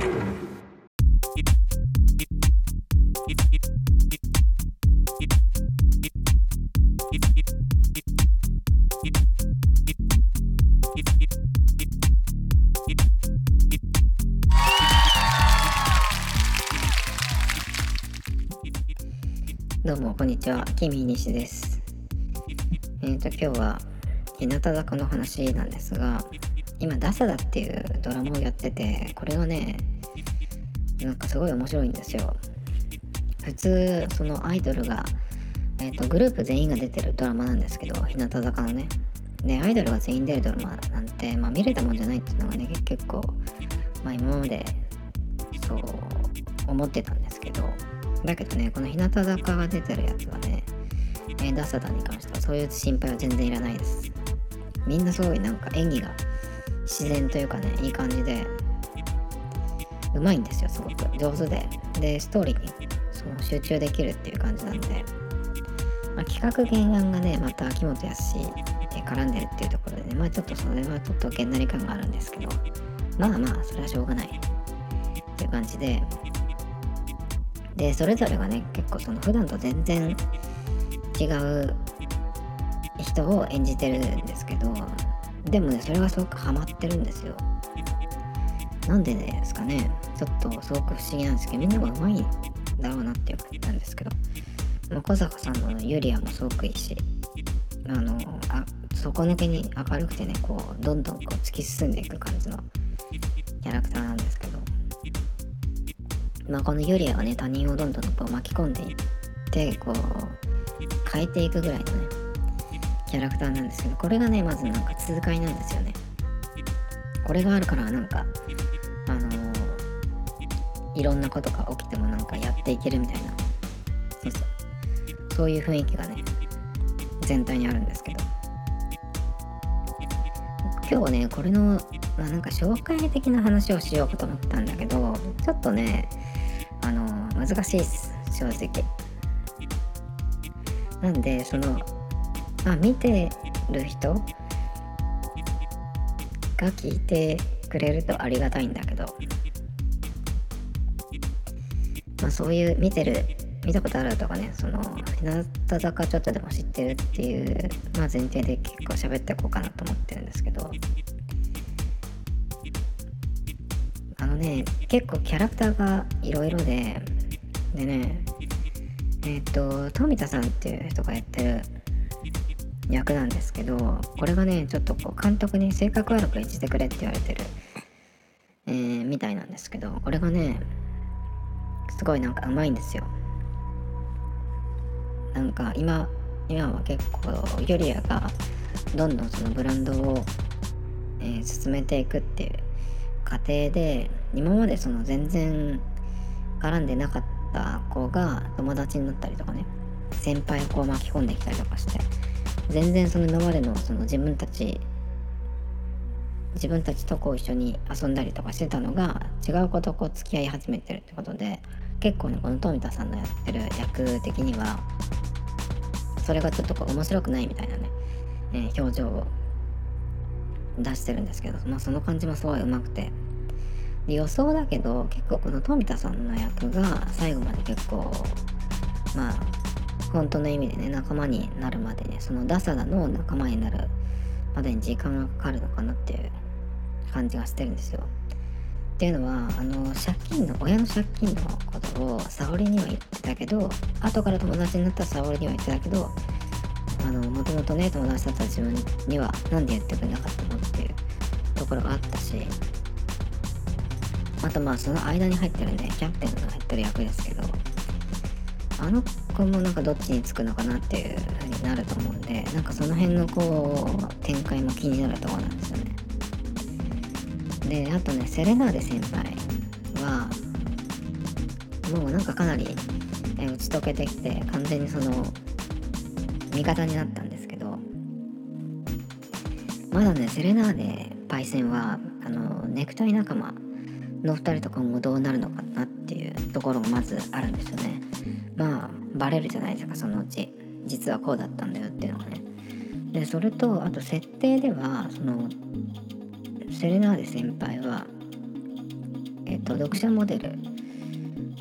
どうもこんにちは、キミ西です。えっ、ー、と今日は日向坂の話なんですが、今ダサダっていうドラマをやってて、これがね、なんかすごい面白いんですよ。普通そのアイドルが、えーと、グループ全員が出てるドラマなんですけど、日向坂のね。で、アイドルが全員出るドラマなんて、まあ見れたもんじゃないっていうのがね、結構、まあ今までそう思ってたんですけど、だけどね、この日向坂が出てるやつはね、えー、ダサダに関してはそういう心配は全然いらないです。みんなすごいなんか演技が自然というかね、いい感じで、うまいんですよ、すごく。上手で。で、ストーリーにその集中できるっていう感じなんで、まあ、企画原案がね、また秋元康絡んでるっていうところでね、まあちょっとそれはちょっとげんなり感があるんですけど、まあまあ、それはしょうがない。っていう感じで、でそれぞれがね結構その普段と全然違う人を演じてるんですけど。でもねそれがすごくハマってるんですよ。なんでですかね。ちょっとすごく不思議なんですけどみんながうまいんだろうなって言ったんですけどま小坂さんのユリアもすごくいいしあのあ底抜けに明るくてねこうどんどんこう突き進んでいく感じのキャラクターなんですけどまあ、このユリアがね他人をどんどんこう巻き込んでいってこう変えていくぐらいのねキャラクターなんですけどこれがねまずなんか痛快なんですよね。これがあるからなんか、いろんなことが起きてもなんかやっていけるみたいな。そうそうそういう雰囲気がね全体にあるんですけど。今日ねこれのまあなんか紹介的な話をしようかと思ったんだけどちょっとねあの難しいです正直。なんでそのまあ見てる人が聞いてくれるとありがたいんだけどそういう見てる見たことあるとかねその日向坂ちょっとでも知ってるっていう、まあ、前提で結構喋っていこうかなと思ってるんですけど。あのね結構キャラクターがいろいろででねえっ、と富田さんっていう人がやってる役なんですけどこれがねちょっとこう監督に性格悪く演じてくれって言われてる、えー、みたいなんですけどこれがねすごいなんかうまいんですよ。なんか今今は結構ユリアがどんどんそのブランドを、えー、進めていくっていう過程で今までその全然絡んでなかった子が友達になったりとかね先輩をこう巻き込んできたりとかして全然その今までのその自分たち自分たちとこう一緒に遊んだりとかしてたのが違う子とこう付き合い始めてるってことで結構ねこの富田さんのやってる役的にはそれがちょっとこう面白くないみたいなね、えー、表情を出してるんですけど、まあ、その感じもすごい上手くてで予想だけど結構この富田さんの役が最後まで結構まあ本当の意味でね仲間になるまでねそのダサダの仲間になるまでに時間がかかるのかなっていう感じがしてるんですよ。っていうのはあの借金の親の借金のことを沙織には言ってたけど後から友達になった沙織には言ってたけどあのもともとね友達だった自分には何で言ってくれなかったのっていうところがあったしあとまあその間に入ってるねキャプテンが入ってる役ですけどあの子もなんかどっちにつくのかなっていう風になると思うんでなんかその辺のこう展開も気になるところなんですよね。であとねセレナーデ先輩はもうなんかかなり、え打ち解けてきて完全にその味方になったんですけどまだねセレナーデパイセンはあのネクタイ仲間の2人とかもどうなるのかなっていうところがまずあるんですよね。まあバレるじゃないですかそのうち。実はこうだったんだよっていうのがね。でそれとあと設定ではそのセレナーデ先輩はえっと、読者モデル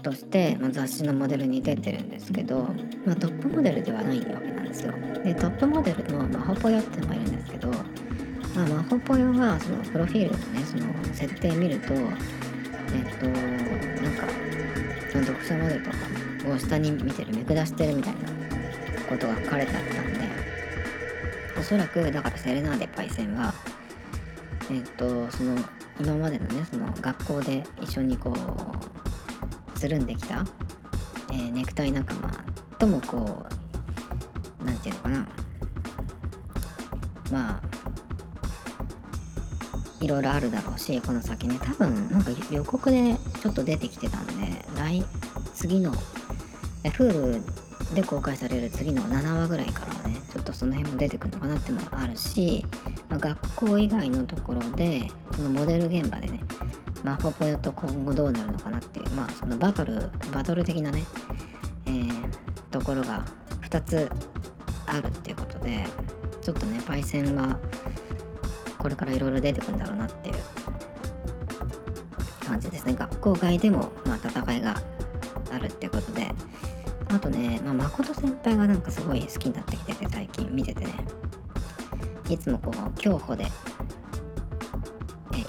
として、まあ、雑誌のモデルに出てるんですけど、まあ、トップモデルではないわけなんですよ。でトップモデルのマホポヨっていうのがいるんですけど、まあ、マホポヨはそのプロフィールのねその設定見るとえっとなんかその読者モデルとかを下に見てる見下してるみたいなことが書かれてあったんでおそらくだからセレナーデパイセンはえっとその今までのねその学校で一緒にこうつるんできた、えー、ネクタイ仲間ともこう何て言うのかな。まあいろいろあるだろうしこの先ね。多分なんか予告でちょっと出てきてたんで来次の Hulu で公開される次の7話ぐらいからはねちょっとその辺も出てくるのかなってもあるし、学校以外のところでそのモデル現場でねマホポヨと今後どうなるのかなっていうまあそのバトルバトル的なね、えー、ところが2つあるっていうことでちょっとねパイセンはこれからいろいろ出てくるんだろうなっていう感じですね。学校外でもまあ戦いがあるってことで。あとね、まあ、誠先輩がなんかすごい好きになってきてて最近見ててね。いつもこう競歩で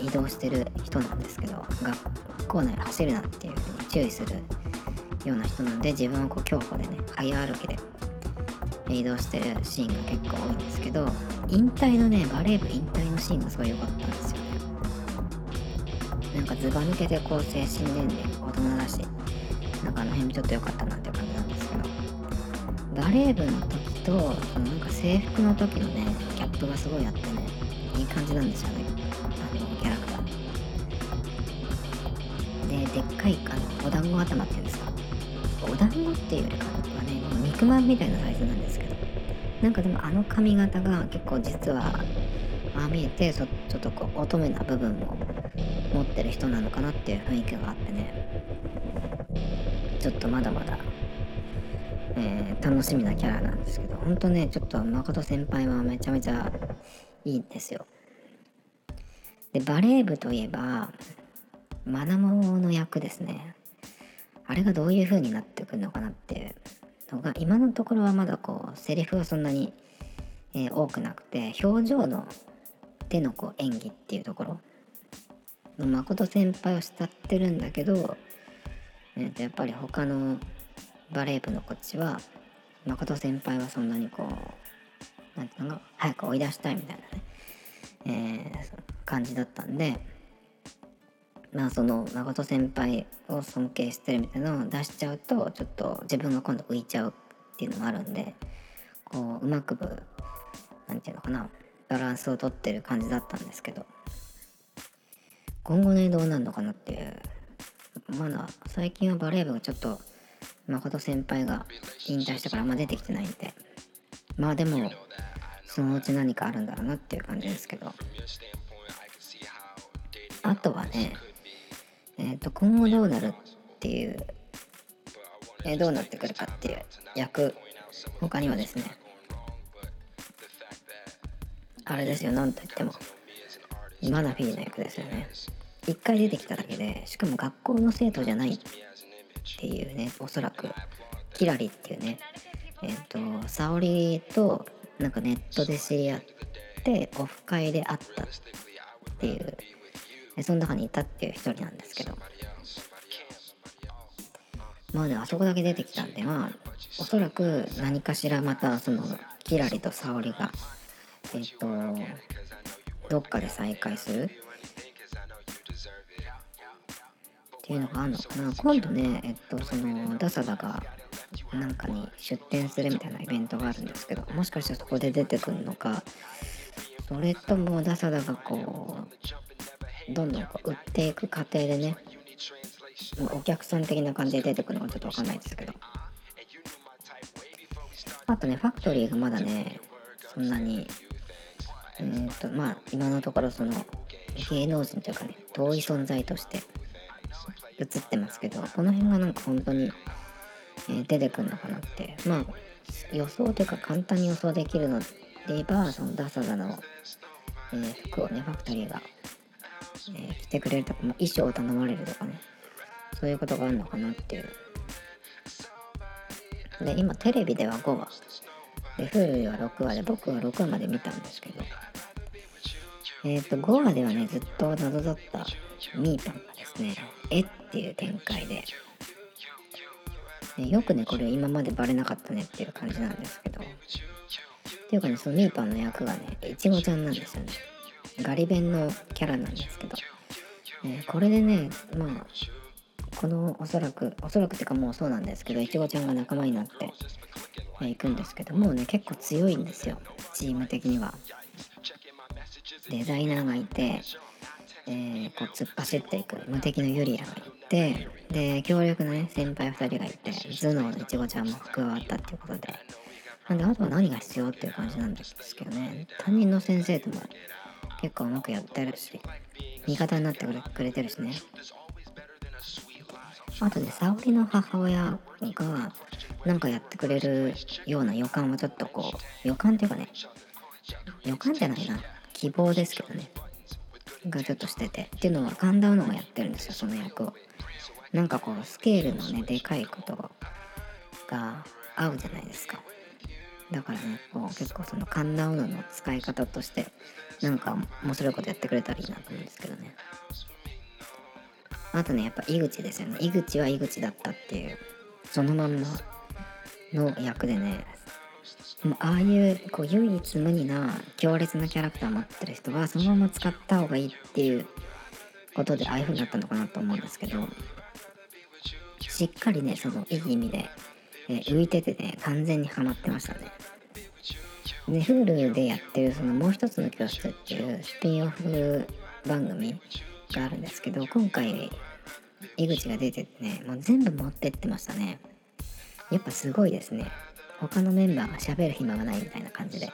移動してる人なんですけど学校内走るなっていうふうに注意するような人なんで自分はこう競歩でね早歩きで移動してるシーンが結構多いんですけど引退のねバレー部引退のシーンがすごい良かったんですよ。ねなんかずば抜けてこう精神年齢大人だしなんかあの辺もちょっと良かったなっていう感じなんですけどバレー部の時となんか制服の時のねギャップがすごいあってねいい感じなんですよね。あのキャラクター。ででっかいあのお団子頭っていうんですか。お団子っていうよりかはね肉まんみたいなサイズなんですけど。なんかでもあの髪型が結構実はああ見えてちょっとこう乙女な部分も持ってる人なのかなっていう雰囲気があってね。ちょっとまだまだ、えー、楽しみなキャラなんですけど。ほんとねちょっと誠先輩はめちゃめちゃいいんですよ。でバレー部といえばマナモの役ですね。あれがどういう風になってくるのかなっていうのが今のところはまだこうセリフはそんなに、えー、多くなくて表情のでのこう演技っていうところ。の誠先輩を慕ってるんだけど、えー、とやっぱり他のバレー部のこっちは誠先輩はそんなにこう何ていうの早く追い出したいみたいなね、えー、感じだったんでまあその誠先輩を尊敬してるみたいなのを出しちゃうとちょっと自分が今度浮いちゃうっていうのもあるんでこううまく何て言うのかなバランスをとってる感じだったんですけど今後ねどうなるのかなっていうまだ最近はバレー部がちょっと誠先輩が引退したからあんま出てきてないんで。まあでもそのうち何かあるんだろうなっていう感じですけど。あとはねえっ、ー、と今後どうなるっていう、えー、どうなってくるかっていう役他にはですねあれですよなんといってもマナフィーの役ですよね。一回出てきただけでしかも学校の生徒じゃないっていうねおそらくキラリっていうねえっ、ー、と沙織となんかネットで知り合ってオフ会で会ったっていう。その中にいたっていう一人なんですけど。まあねあそこだけ出てきたんでまあおそらく何かしらまたそのキラリと沙織がえっ、とどっかで再会するっていうのがあるの。かな今度ねえっとそのダサダがなんかに出店するみたいなイベントがあるんですけどもしかしたらそこで出てくるのかそれともダサダがこうどんどんこう売っていく過程でねお客さん的な感じで出てくるのかちょっとわかんないですけど。あとねファクトリーがまだねそんなにえーとまあ今のところその芸能人というかね遠い存在として映ってますけどこの辺がなんか本当に、え、出てくるのかなって。まあ予想というか簡単に予想できるので言えばそのダサダの、えー、服をねファクトリーがえー、来てくれるとかも衣装を頼まれるとかね。そういうことがあるのかなっていう。で今テレビでは5話。で Hulu は6話で僕は6話まで見たんですけど。えっ、ー、と5話ではねずっと謎だったミーパンがですねえっていう展開でよくねこれ今までバレなかったねっていう感じなんですけどっていうかねそのミーパンの役がねいちごちゃんなんですよね。ガリ弁のキャラなんですけど、え、これでねまあこのおそらくおそらくっていうかもうそうなんですけどいちごちゃんが仲間になってえ行くんですけどもうね結構強いんですよチーム的には。デザイナーがいて、えー、こう突っ走っていく無敵のユリアがいてで強力なね先輩2人がいて頭脳のいちごちゃんも加わったっていうことで。なんであとは何が必要っていう感じなんですけどね。担任の先生とも結構うまくやってるし味方になってくれてるしね。あとね沙織の母親がなんかやってくれるような予感はちょっとこう予感っていうかね予感じゃないな。希望ですけどね。がちょっとしてて。っていうのは神田うのがやってるんですよその役を。なんかこうスケールのねでかいことが合うじゃないですか。だからねこう結構その神田うのの使い方としてなんか面白いことやってくれたらいいなと思うんですけどね。あとねやっぱ井口ですよね。井口は井口だったっていうそのまんまの役でねもうああいうこう唯一無二な強烈なキャラクター持ってる人はそのまま使った方がいいっていうことでああいう風になったのかなと思うんですけどしっかりねそのいい意味で、えー、浮いててね完全にハマってましたね。で Hulu でやってるそのもう一つの教室っていうスピンオフ番組があるんですけど今回井口が出ててねもう全部持ってってましたね。やっぱすごいですね。他のメンバーが喋る暇がないみたいな感じで。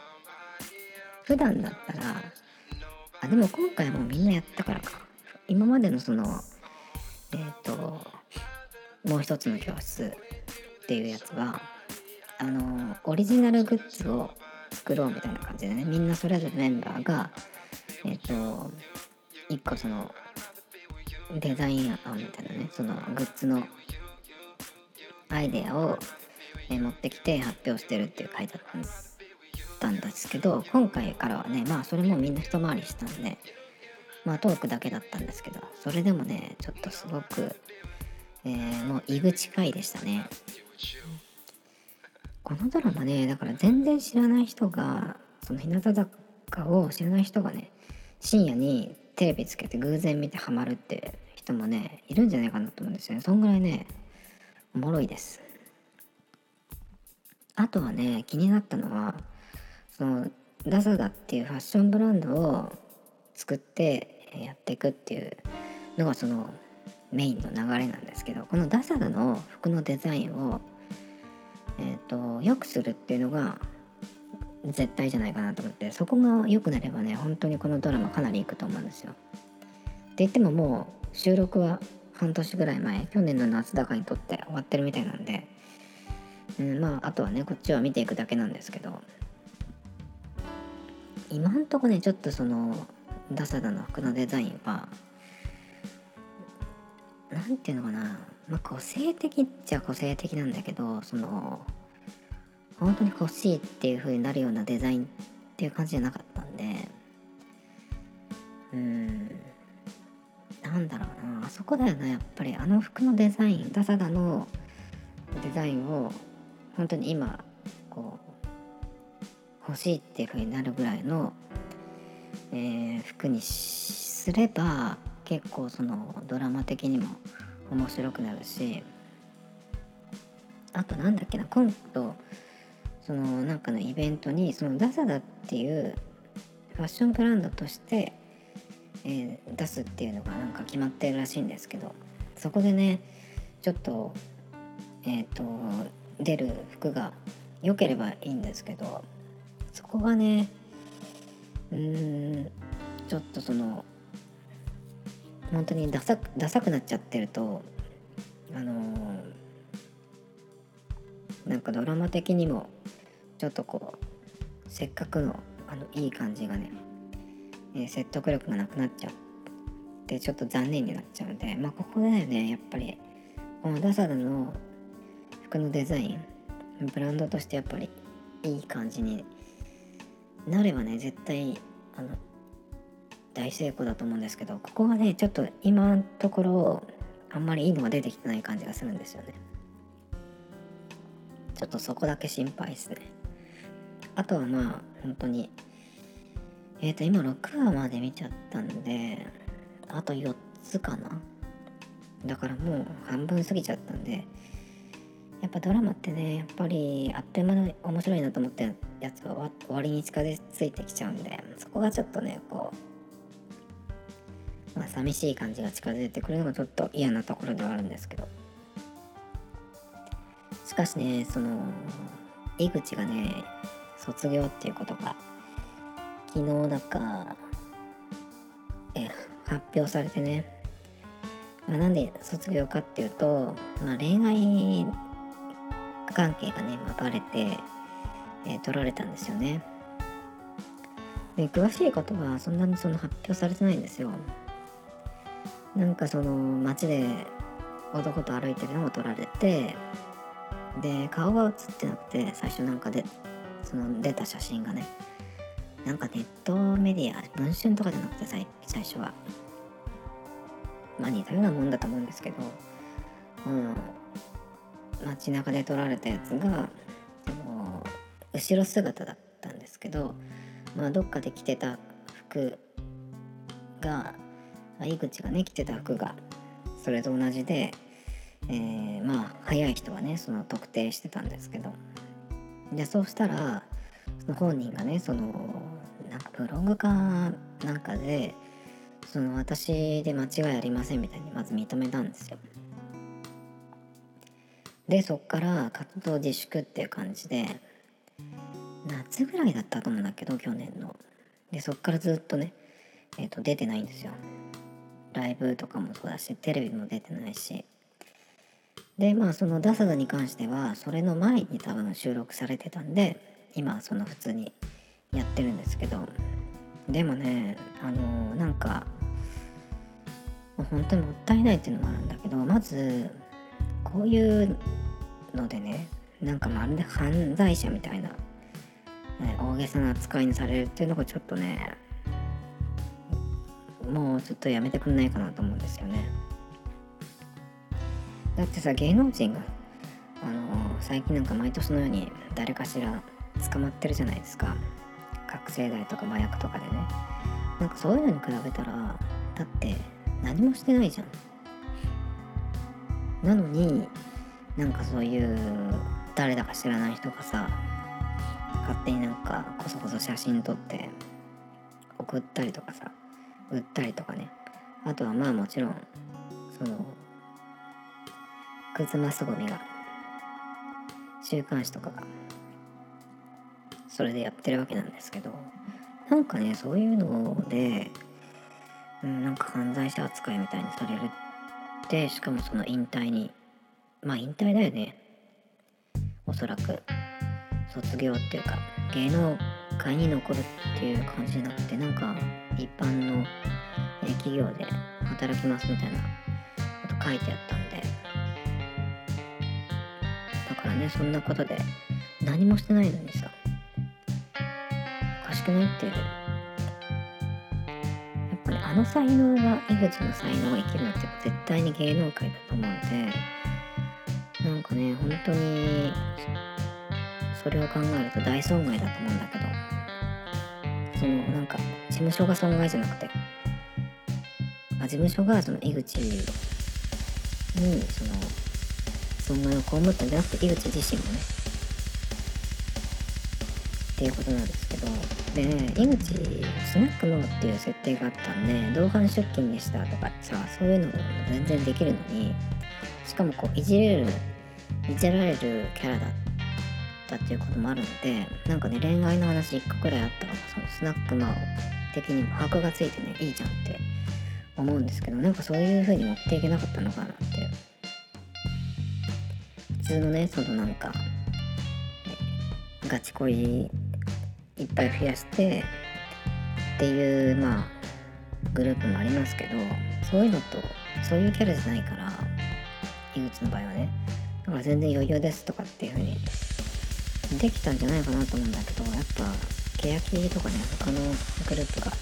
普段だったらあでも今回もうみんなやったからか。今までのそのえっ、ー、ともう一つの教室っていうやつはあのオリジナルグッズを作ろうみたいな感じでね。みんなそれぞれメンバーがえっ、ー、と一個そのデザイン案みたいなねそのグッズのアイデアを、え持ってきて発表してるっていう回だったんですけど今回からはねまあそれもみんな一回りしたんでまあトークだけだったんですけどそれでもねちょっとすごく、えー、もう入口回でしたね。このドラマねだから全然知らない人がその日向坂を知らない人がね深夜にテレビつけて偶然見てハマるって人もねいるんじゃないかなと思うんですよね。そんぐらいねおもろいです。あとはね気になったのはそのダサダっていうファッションブランドを作ってやっていくっていうのがそのメインの流れなんですけどこのダサダの服のデザインをえっ、ー、と良くするっていうのが絶対じゃないかなと思ってそこが良くなればね本当にこのドラマかなりいくと思うんですよ。って言ってももう収録は半年ぐらい前去年の夏高にとって終わってるみたいなんで、うん、まああとはねこっちは見ていくだけなんですけど。今んとこねちょっとそのダサダの服のデザインは何ていうのかな。まあ個性的っちゃ個性的なんだけどその本当に欲しいっていう風になるようなデザインっていう感じじゃなかったんで。うん。なんだろうな。あそこだよなやっぱり。あの服のデザインダサダのデザインを本当に今こう欲しいっていう風になるぐらいの、えー、服にすれば結構そのドラマ的にも面白くなるしあとなんだっけな今度そのなんかのイベントにそのダサダっていうファッションブランドとして、えー、出すっていうのがなんか決まってるらしいんですけどそこでねちょっとえっ、ー、と出る服が良ければいいんですけどそこがねうーんちょっとその本当にダサダサくなっちゃってるとあのー、なんかドラマ的にもちょっとこうせっかくのあのいい感じがね、えー、説得力がなくなっちゃってちょっと残念になっちゃうんでまあここだよねやっぱり。このダサダの服のデザインブランドとしてやっぱりいい感じになればね絶対あの大成功だと思うんですけどここがねちょっと今のところあんまりいいのが出てきてない感じがするんですよね。ちょっとそこだけ心配ですね。あとはまあ本当にえっ、ー、と今6話まで見ちゃったんであと4つかな。だからもう半分過ぎちゃったんでやっぱドラマってねやっぱりあっという間に面白いなと思ったやつは終わりに近づいてきちゃうんでそこがちょっとねこうまあ寂しい感じが近づいてくるのがちょっと嫌なところではあるんですけど。しかしねその井口がね卒業っていうことが昨日だかえ発表されてね、まあ、なんで卒業かっていうと、まあ、恋愛関係がね、まあ、バレて、えー、取られたんですよね。で詳しいことはそんなにその発表されてないんですよ。なんかその街で男と歩いてるのを撮られてで顔が写ってなくて最初なんかでその出た写真がねなんかネットメディア文春とかじゃなくて最最初はまあ似たようなもんだと思うんですけど、うん、街中で撮られたやつが後ろ姿だったんですけど、まあ、どっかで着てた服が井口がね着てた服がそれと同じで、えー、まあ早い人はねその特定してたんですけどでそうしたらその本人がねそのなんかブログかなんかでその私で間違いありませんみたいにまず認めたんですよ。でそっから活動自粛っていう感じで夏ぐらいだったと思うんだけど去年の。でそっからずっとね、えー、と出てないんですよ。ライブとかもそうだしテレビも出てないし。でまあそのダサダに関してはそれの前に多分収録されてたんで今その普通にやってるんですけど。でもねあのー、なんか本当にもったいないっていうのもあるんだけどまずこういうのでねなんかまるで犯罪者みたいな、ね、大げさな扱いにされるっていうのがちょっとねもうちょっとやめてくんないかなと思うんですよね。だってさ芸能人があの最近なんか毎年のように誰かしら捕まってるじゃないですか。覚醒剤とか麻薬とかでね。なんかそういうのに比べたらだって何もしてないじゃん。なのになんかそういう誰だか知らない人がさ勝手になんかこそこそ写真撮って送ったりとかさ売ったりとかね。あとはまあもちろんそのくずますごみが週刊誌とかがそれでやってるわけなんですけどなんかねそういうので、うん、なんか犯罪者扱いみたいにされるってしかもその引退にまあ引退だよね。おそらく。卒業っていうか芸能界に残るっていう感じじゃなくてなんか一般の企業で働きますみたいなこと書いてあったんで。だからねそんなことで何もしてないのにさおかしくないっていう。の才能が井口の才能が生きるのって絶対に芸能界だと思うんでなんかね本当にそれを考えると大損害だと思うんだけどそのなんか事務所が損害じゃなくてあ事務所がその井口にその損害を被ったんじゃなくて井口自身もねっていうことなんですけどでね井口スナックノーっていう設定があったんで同伴出勤でしたとかさそういうのも全然できるのにしかもこういじれるいじられるキャラだったっていうこともあるのでなんかね恋愛の話1個くらいあったらそのスナックマオ的にも箔がついてねいいじゃんって思うんですけどなんかそういう風に持っていけなかったのかなって。普通のねそのなんかガチ恋いっぱい増やしてっていうまあグループもありますけどそういうのとそういうキャラじゃないから井口の場合はね。だから全然余裕ですとかっていう風にできたんじゃないかなと思うんだけどやっぱ欅とかね他のグループが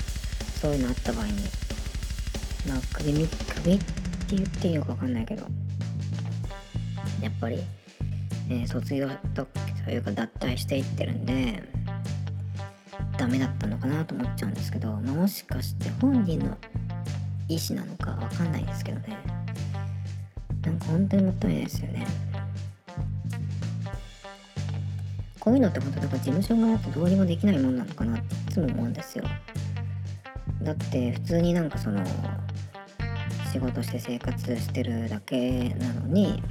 そういうのあった場合にまあ首首って言っていいのか分かんないけどやっぱり、えー、卒業というか脱退していってるんでダメだったのかなと思っちゃうんですけど、まあ、もしかして本人の意思なのか分かんないですけどね。なんか本当にもったいないですよね。こういうのって本当なんか事務所があってどうにもできないもんなのかなっていつも思うんですよ。だって普通になんかその仕事して生活してるだけなのに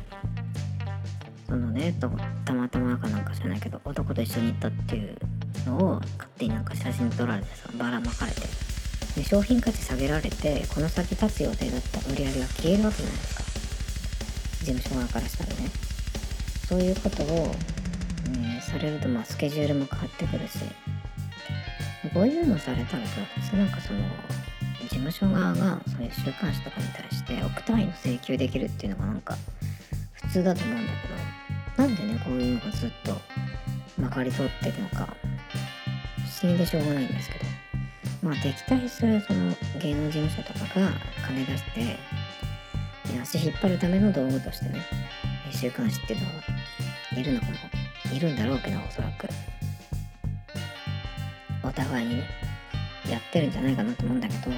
そのねとたまたまかなんか知らないけど男と一緒に行ったっていうのを勝手になんか写真撮られてさばらまかれて。で商品価値下げられてこの先立つ予定だった売り上げが消えるわけじゃないですか。事務所側からしたらね。そういうことを、ね、されるとまあスケジュールも変わってくるし。こういうのされたらさ普通なんかその事務所側がそういう週刊誌とかに対して億単位の請求できるっていうのがなんか普通だと思うんだけど。なんでねこういうのがずっとまかり通ってるのか。不思議でしょうがないんですけどまあ敵対するその芸能事務所とかが金出して足引っ張るための道具としてね週刊誌っていうのはいるのかもいるんだろうけどおそらくお互いにねやってるんじゃないかなと思うんだけど、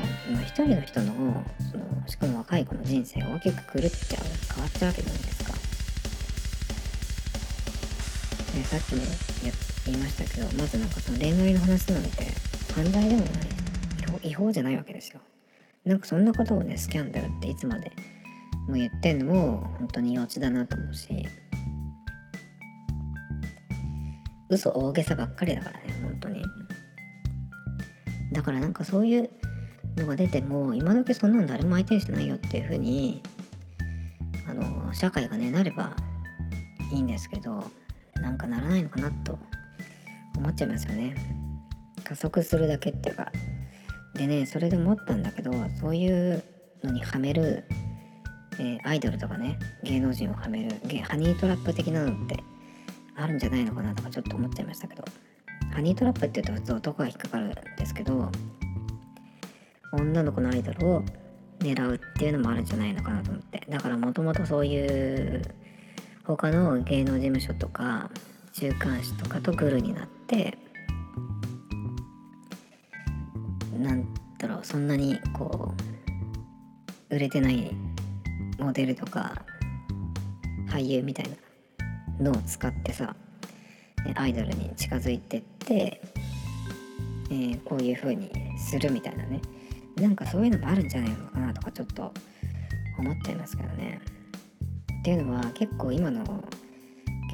一人の人のそのしかも若い子の人生が大きく狂っちゃう変わっちゃうわけじゃないですか。でさっきも言言いましたけどまずなんかその恋愛の話なんて犯罪でもない。違法違法じゃないわけですよ。なんかそんなことをねスキャンダルっていつまでもう言ってんのも本当に幼稚だなと思うし。嘘大げさばっかりだからね本当に。だからなんかそういうのが出ても今時そんなの誰も相手にしてないよっていう風にあの社会がねなればいいんですけどなんかならないのかなと思っちゃいますよね。加速するだけっていうか。でねそれで思ったんだけどそういうのにはめる、えー、アイドルとかね芸能人をはめるハニートラップ的なのってあるんじゃないのかなとかちょっと思っちゃいましたけど。ハニートラップって言うと普通男が引っかかるんですけど女の子のアイドルを狙うっていうのもあるんじゃないのかなと思って。だからもともとそういう他の芸能事務所とか週刊誌とかとグルになってなんだろうそんなにこう売れてないモデルとか俳優みたいなのを使ってさアイドルに近づいてって、えー、こういう風にするみたいなね。なんかそういうのもあるんじゃないのかなとかちょっと思っちゃいますけどね。っていうのは結構今の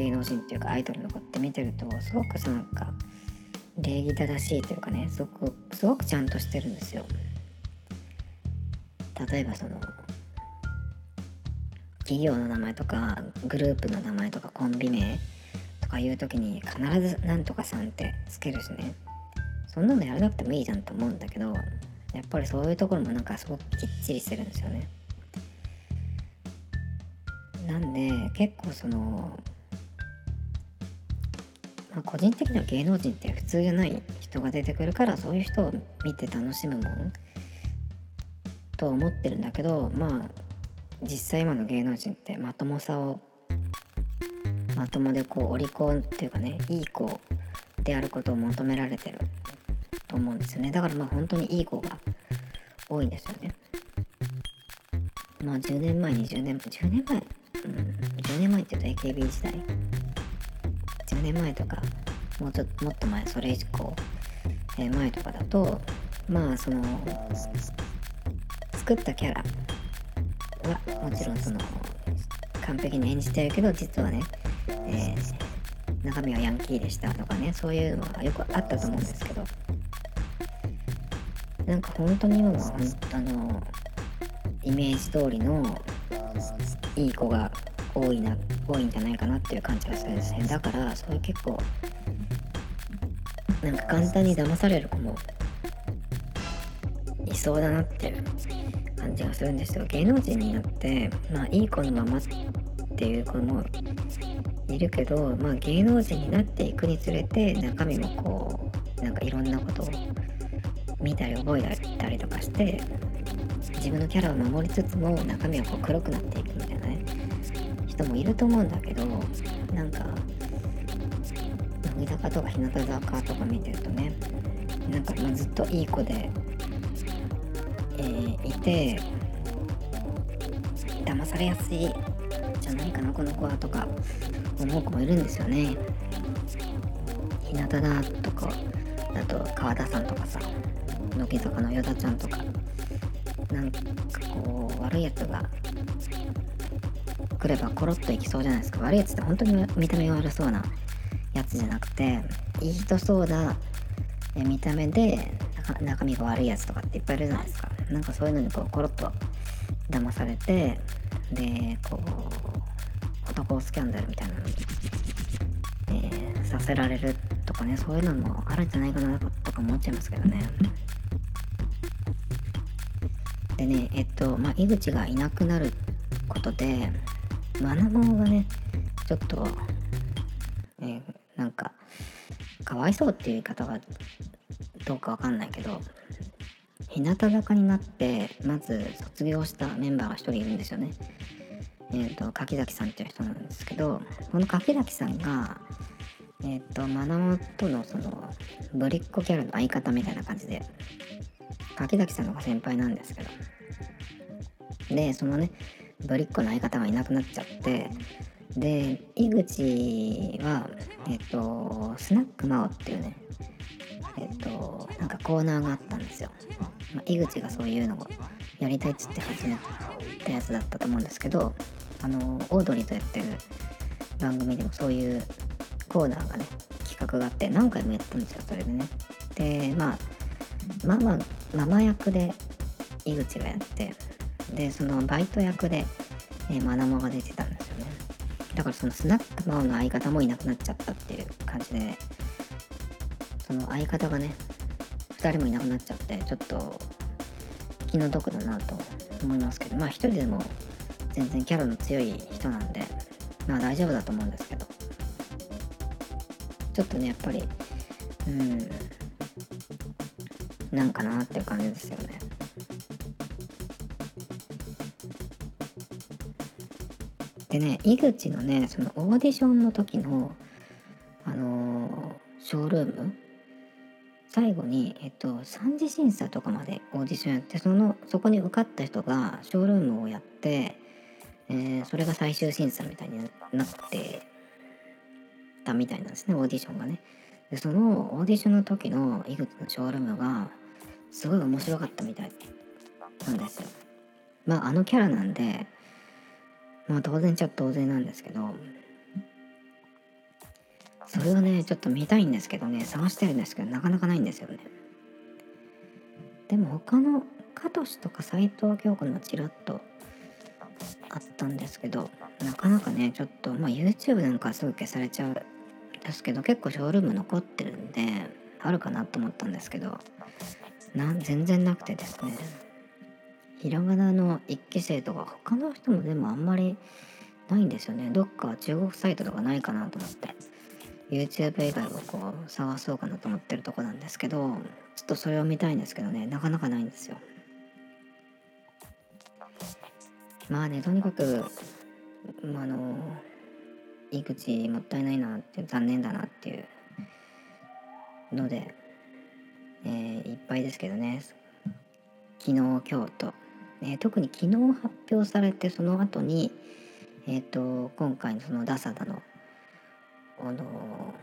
芸能人っていうかアイドルの子って見てるとすごくなんか礼儀正しいというかねすごくすごくちゃんとしてるんですよ。例えばその企業の名前とかグループの名前とかコンビ名とかいう時に必ずなんとかさんってつけるしね。そんなのやらなくてもいいじゃんと思うんだけどやっぱりそういうところもなんかすごくきっちりしてるんですよね。なんで結構そのまあ、個人的には芸能人って普通じゃない人が出てくるからそういう人を見て楽しむもんと思ってるんだけどまあ実際今の芸能人ってまともさをまともでこうお利口っていうかねいい子であることを求められてると思うんですよね。だからまあ本当にいい子が多いんですよね。まあ10年前20年前10年前うん10年前って言うと AKB 時代10年前とかもうちょっともっと前それ以降、えー、前とかだとまあその作ったキャラはもちろんその完璧に演じてるけど実はねえー、中身はヤンキーでしたとかねそういうのがよくあったと思うんですけどなんか本当に今はあのイメージ通りのいい子が多いな多いんじゃないかなっていう感じがするんですね。だからそういう結構なんか簡単に騙される子もいそうだなっていう感じがするんですよ。芸能人になってまあいい子のままっていう子もいるけど、まあ、芸能人になっていくにつれて中身もこうなんかいろんなことを見たり覚えたりとかして自分のキャラを守りつつも中身はこう黒くなっていくみたいな。ね人もいると思うんだけどなんか乃木坂とか日向坂とか見てるとねなんかずっといい子で、えー、いて騙されやすいじゃないかなこの子はとか思う子もいるんですよね。日向だとかあと川田さんとかさ乃木坂の与田ちゃんとか。なんかこう悪いやつが来ればコロッといきそうじゃないですか。悪いやつって本当に見た目が悪そうなやつじゃなくていい人そうな見た目で中身が悪いやつとかっていっぱいいるじゃないですか。なんかそういうのにこうコロッと騙されてでこう男スキャンダルみたいなのに、えー、させられるとかねそういうのもあるんじゃないかなとか思っちゃいますけどね。でねえっとまあ井口がいなくなることでマナモがねちょっと、えー、なんかかわいそうっていう言い方がどうかわかんないけど日向坂になってまず卒業したメンバーが1人いるんですよね。えっ、ー、と柿崎さんっていう人なんですけどこの柿崎さんがえっ、ー、とマナモとのそのぶりっ子キャラの相方みたいな感じで柿崎さんの方が先輩なんですけどでそのねぶりっ子の相方がいなくなっちゃってで井口はえっ、ー、とスナックマオっていうねえっ、ー、となんかコーナーがあったんですよ、まあ、井口がそういうのをやりたいっつって始めたやつだったと思うんですけどあのオードリーとやってる番組でもそういうコーナーがね企画があって何回もやったんですよそれでね。でまあママママ役で井口がやってでそのバイト役で、えー、マナモが出てたんですよね。だからそのスナックマオの相方もいなくなっちゃったっていう感じでその相方がね2人もいなくなっちゃってちょっと気の毒だなと思いますけどまあ1人でも全然キャラの強い人なんでまあ大丈夫だと思うんですけど。ちょっとねやっぱりうんなんかなっていう感じですよね。でね井口のねそのオーディションの時のあのー、ショールーム最後に、えっと、3次審査とかまでオーディションやってそのそこに受かった人がショールームをやって、えー、それが最終審査みたいになってたみたいなんですねオーディションがね。でそのオーディションの時の井口のショールームがすごい面白かったみたいなんですよ。まああのキャラなんでまあ当然ちゃ当然なんですけど。それをねちょっと見たいんですけどね。探してるんですけどなかなかないんですよね。でも他のカトシとか斎藤京子のちらっとあったんですけどなかなかねちょっとまあ YouTube なんかすぐ消されちゃうんですけど結構ショールーム残ってるんであるかなと思ったんですけどな全然なくてですね。ひらがなの一期生とか他の人もでもあんまりないんですよね。どっか中国サイトとかないかなと思って。YouTube 以外をこう探そうかなと思ってるとこなんですけどちょっとそれを見たいんですけどね。なかなかないんですよ。まあねとにかくまあの井口もったいないなって残念だなっていうので、えー、いっぱいですけどね。昨日今日と。え、特に昨日発表されてその後にえ、ー、と今回のそのダサダのの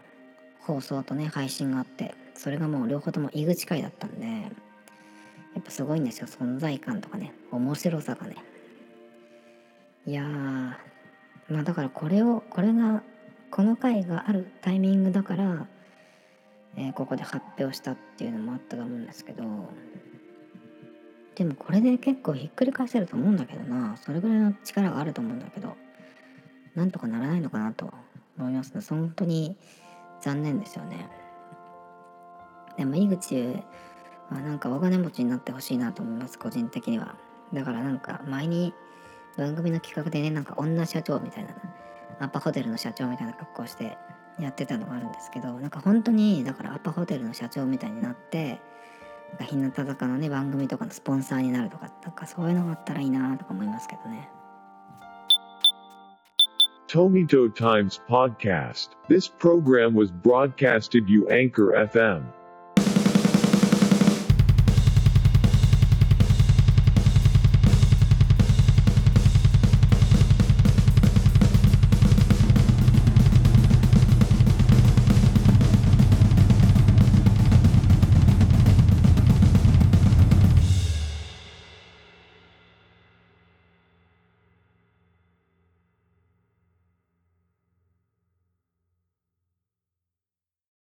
放送とね配信があってそれがもう両方とも井口会だったんでやっぱすごいんですよ。存在感とかね面白さがね。いやまあだからこれをこれがこの回があるタイミングだから、えー、ここで発表したっていうのもあったと思うんですけどでもこれで結構ひっくり返せると思うんだけどな。それぐらいの力があると思うんだけど。なんとかならないのかなと思いますね。本当に残念ですよね。でも井口はなんか大金持ちになってほしいなと思います。個人的には。だからなんか前に番組の企画でね、なんか女社長みたいな、アッパホテルの社長みたいな格好してやってたのがあるんですけど、なんか本当に、だからアッパホテルの社長みたいになって、か日向坂のね番組とかのスポンサーになるとか,なかそういうのがあったらいいなと思いますけどね。トミトタイムズ・ポッドキス。This program was broadcast you anchor FM.